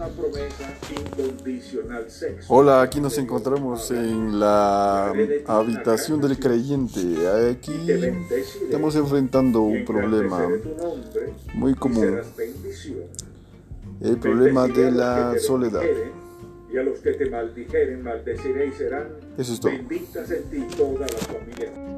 una promesa incondicional sexo. Hola, aquí nos encontramos en la habitación del creyente. Aquí estamos enfrentando un problema muy común. El problema de la soledad. Y a los que te maldijeren, maldeciréis serán Eso es todo. benditas en ti todas las familias.